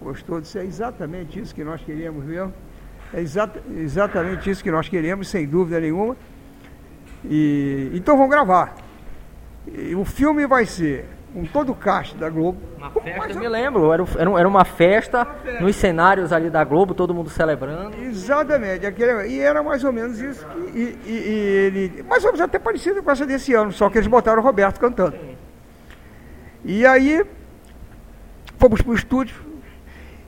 Gostou? Disse, é exatamente isso que nós queríamos mesmo. É exata, exatamente isso que nós queremos, sem dúvida nenhuma. E, então vamos gravar. E o filme vai ser com todo o cast da Globo. Uma festa, eu me lembro, era, era uma festa nos cenários ali da Globo, todo mundo celebrando. Exatamente, aquele, e era mais ou menos isso. Que, e, e, e, ele, mais ou menos até parecido com essa desse ano, só que eles botaram o Roberto cantando. E aí fomos para o estúdio,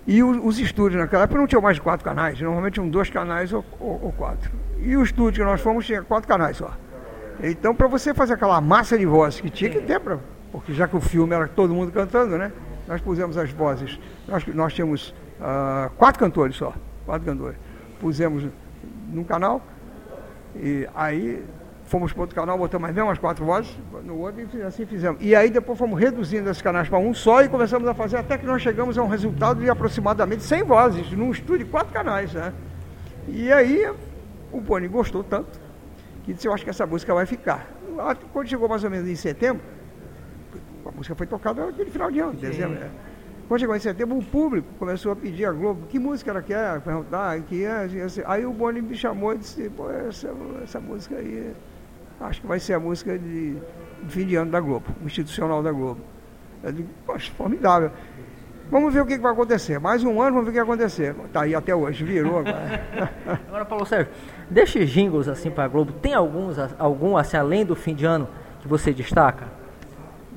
e os, os, estúdios naquela época não tinham mais de quatro canais, normalmente tinham dois canais ou, ou, ou quatro. E o estúdio que nós fomos tinha quatro canais só. Então, para você fazer aquela massa de vozes que tinha que ter, pra, porque já que o filme era todo mundo cantando, né? Nós pusemos as vozes. Nós, nós tínhamos uh, quatro cantores só, quatro cantores. Pusemos num canal, e aí fomos para outro canal, botamos mais umas quatro vozes, no outro e assim fizemos. E aí depois fomos reduzindo esses canais para um só e começamos a fazer até que nós chegamos a um resultado de aproximadamente 100 vozes, num estúdio de quatro canais, né? E aí o Boni gostou tanto que disse, eu acho que essa música vai ficar. Quando chegou mais ou menos em setembro, a música foi tocada naquele final de ano, dezembro. É. Quando chegou em setembro, o público começou a pedir a Globo que música ela quer, perguntar, que é, assim. aí o Boni me chamou e disse, pô, essa, essa música aí, acho que vai ser a música de, de fim de ano da Globo, institucional da Globo. Eu digo, poxa, formidável. Vamos ver o que, que vai acontecer. Mais um ano, vamos ver o que vai acontecer. Está aí até hoje, virou agora. agora, Paulo Sérgio, destes jingles assim para a Globo, tem alguns, algum assim, além do fim de ano, que você destaca?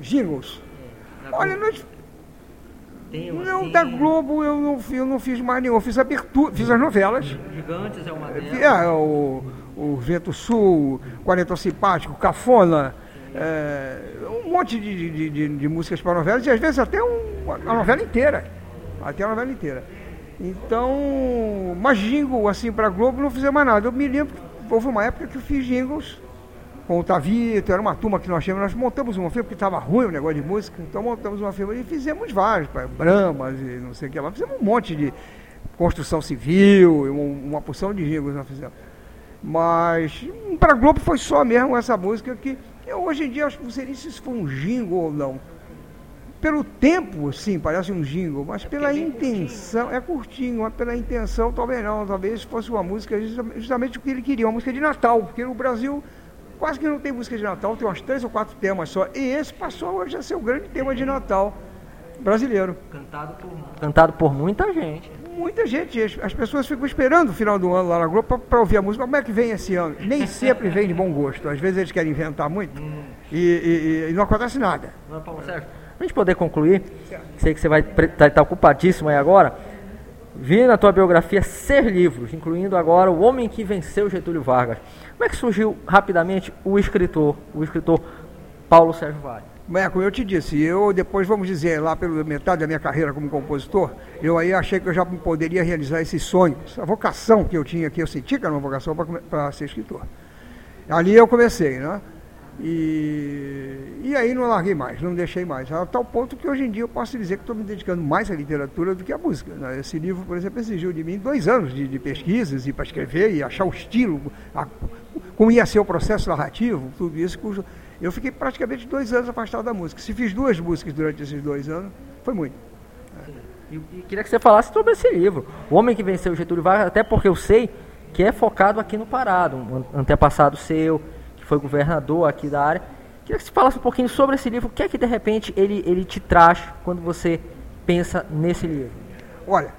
Jingles? É, Olha, nós... Não, assim... da Globo eu não, eu não fiz mais nenhum. Eu fiz abertura, fiz as novelas. Gigantes é uma delas. É, o, o Vento Sul, Quarenta Simpático, Cafona é, um monte de, de, de, de, músicas para novelas e às vezes até um, a novela inteira. Até a novela inteira. Então, mas jingle assim para Globo não fizemos mais nada. Eu me lembro que houve uma época que eu fiz jingles com o Tavito, era uma turma que nós tínhamos, nós montamos uma firma, porque estava ruim o negócio de música, então montamos uma firma e fizemos vários, para Bramas e não sei o que lá, fizemos um monte de construção civil, uma, uma porção de jingles nós fizemos. Mas para Globo foi só mesmo essa música que eu, hoje em dia acho que não seria se foi um jingle ou não. Pelo tempo, sim, parece um jingle, mas é pela é intenção, curtinho. é curtinho, mas pela intenção talvez não, talvez fosse uma música justamente o que ele queria, uma música de Natal, porque no Brasil quase que não tem música de Natal, tem umas três ou quatro temas só, e esse passou hoje a ser o grande tema de Natal brasileiro. Cantado por, cantado por muita gente muita gente, as, pessoas ficam esperando o final do ano lá na Globo para ouvir a música. Como é que vem esse ano? Nem sempre vem de bom gosto. Às vezes eles querem inventar muito hum. e, e, e, não acontece nada. Não, Paulo Sérgio, a gente poder concluir, sei que você vai estar tá, tá ocupadíssimo aí agora. Vi na tua biografia ser livros, incluindo agora O Homem que Venceu Getúlio Vargas. Como é que surgiu rapidamente o escritor, o escritor Paulo Sérgio Vale? É, como eu te disse, eu depois, vamos dizer, lá pela metade da minha carreira como compositor, eu aí achei que eu já poderia realizar esse sonho, essa vocação que eu tinha, que eu senti que era uma vocação para ser escritor. Ali eu comecei, né? E, e aí não larguei mais, não deixei mais. A tal ponto que hoje em dia eu posso dizer que estou me dedicando mais à literatura do que à música. Né? Esse livro, por exemplo, exigiu de mim dois anos de, de pesquisas e para escrever e achar o estilo, a, como ia ser o processo narrativo, tudo isso. Cujo, eu fiquei praticamente dois anos afastado da música. Se fiz duas músicas durante esses dois anos, foi muito. E, e queria que você falasse sobre esse livro, O Homem que Venceu Getúlio Vargas, até porque eu sei que é focado aqui no Pará, um antepassado seu, que foi governador aqui da área. Queria que você falasse um pouquinho sobre esse livro, o que é que de repente ele, ele te traz quando você pensa nesse livro? Olha,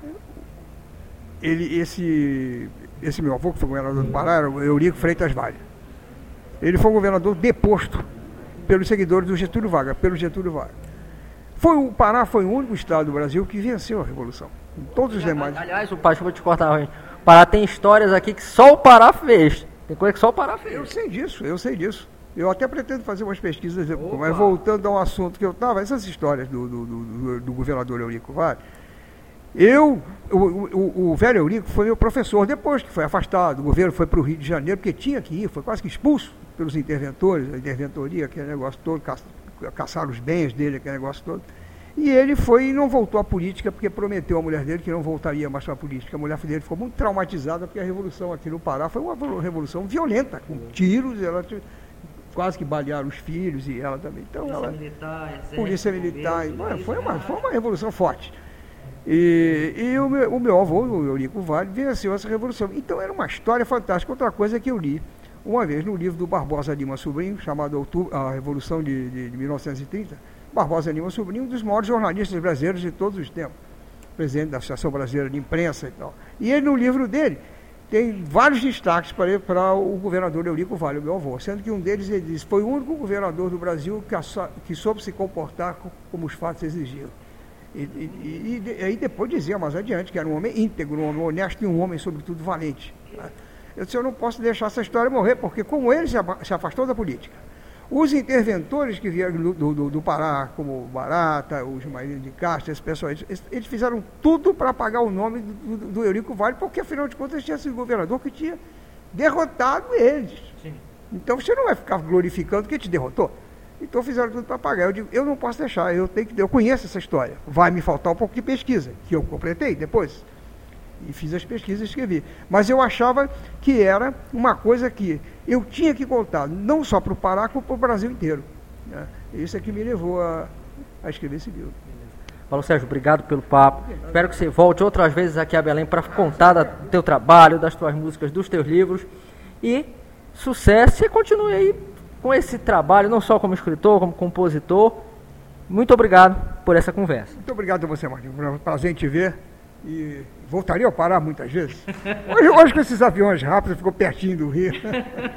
ele, esse, esse meu avô, que foi governador do Pará, era o Eurico Freitas Vale. Ele foi governador deposto pelos seguidores do Getúlio Vargas, pelo Getúlio Vargas. Foi, o Pará foi o único estado do Brasil que venceu a Revolução. Todos os demais. Aliás, o Pacho, vou te cortar, o Pará tem histórias aqui que só o Pará fez. Tem coisa que só o Pará fez. Eu sei disso, eu sei disso. Eu até pretendo fazer umas pesquisas, Opa. mas voltando ao assunto que eu estava, essas histórias do, do, do, do governador Eurico Vale, eu, o, o, o, velho Eurico foi meu professor depois que foi afastado, o governo foi para o Rio de Janeiro, porque tinha que ir, foi quase que expulso pelos interventores, a interventoria, aquele negócio todo, ca, caçaram os bens dele, aquele negócio todo. E ele foi e não voltou à política porque prometeu à mulher dele que não voltaria mais para a política. A mulher dele ficou muito traumatizada porque a revolução aqui no Pará foi uma revolução violenta, com tiros, ela quase que balearam os filhos e ela também. Então, polícia ela, militar, exército, polícia militar, foi, uma, foi uma revolução forte. E, e o, meu, o meu avô, o Eurico Vale, venceu essa revolução. Então era uma história fantástica. Outra coisa que eu li uma vez no livro do Barbosa Lima Sobrinho, chamado A Revolução de, de, de 1930, Barbosa Lima Sobrinho, um dos maiores jornalistas brasileiros de todos os tempos, presidente da Associação Brasileira de Imprensa e tal. E ele, no livro dele, tem vários destaques para, para o governador Eurico Vale, o meu avô, sendo que um deles ele diz, foi o único governador do Brasil que, que soube se comportar como os fatos exigiam. E, e, e, aí depois dizia mais adiante que era um homem íntegro, um homem honesto e um homem, sobretudo, valente. Eu disse, eu não posso deixar essa história morrer, porque como ele se afastou da política, os interventores que vieram do, do, do Pará, como Barata, os Marinhos de Castro, esse pessoal, eles, eles fizeram tudo para apagar o nome do, do, Eurico Vale, porque afinal de contas tinha sido governador que tinha derrotado eles. Sim. Então você não vai ficar glorificando quem te derrotou. Então fizeram tudo para pagar. Eu digo, eu não posso deixar, eu tenho que eu conheço essa história. Vai me faltar um pouco de pesquisa, que eu completei depois. E fiz as pesquisas e escrevi. Mas eu achava que era uma coisa que eu tinha que contar, não só para o Pará, como para o Brasil inteiro. Né? Isso é que me levou a, a escrever esse livro. Paulo Sérgio, obrigado pelo papo. Espero que você volte outras vezes aqui a Belém para contar do teu trabalho, das tuas músicas, dos teus livros. E sucesso e continue aí com esse trabalho, não só como escritor, como compositor. Muito obrigado por essa conversa. Muito obrigado a você, Martinho. Foi um prazer em te ver. E voltaria a parar muitas vezes. Hoje, hoje com esses aviões rápidos, ficou pertinho do Rio.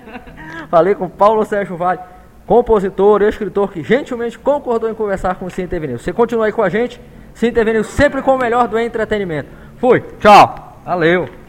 Falei com Paulo Sérgio Vale, compositor e escritor que gentilmente concordou em conversar com o Cine TV News. Você continua aí com a gente, Cine TV News sempre com o melhor do entretenimento. Fui, tchau, valeu.